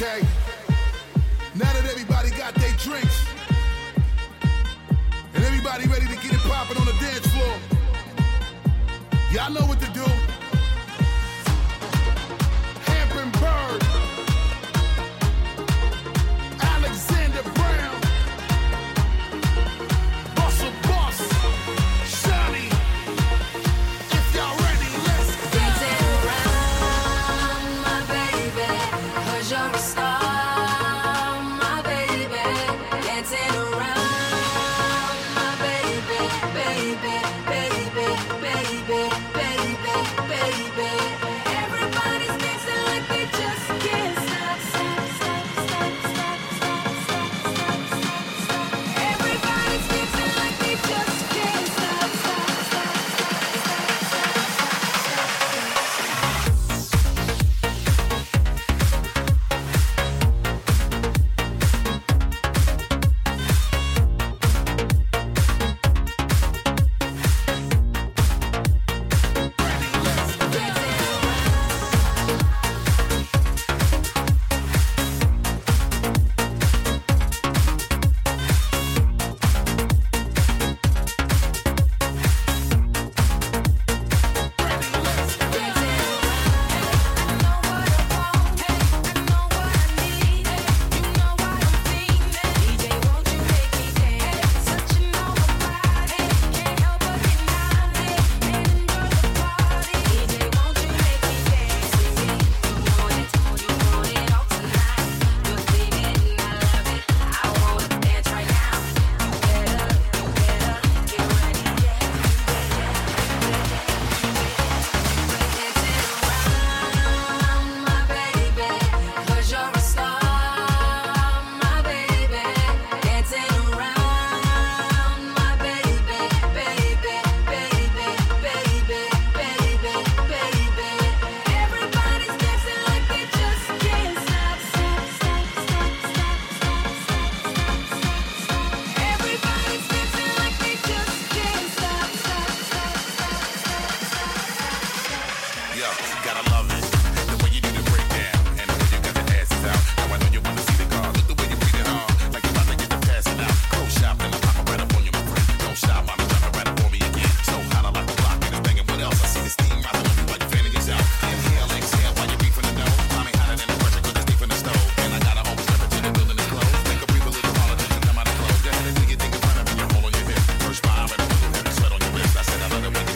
okay? Now that everybody got their drinks, and everybody ready to get it popping on the dance floor, y'all know what Another one.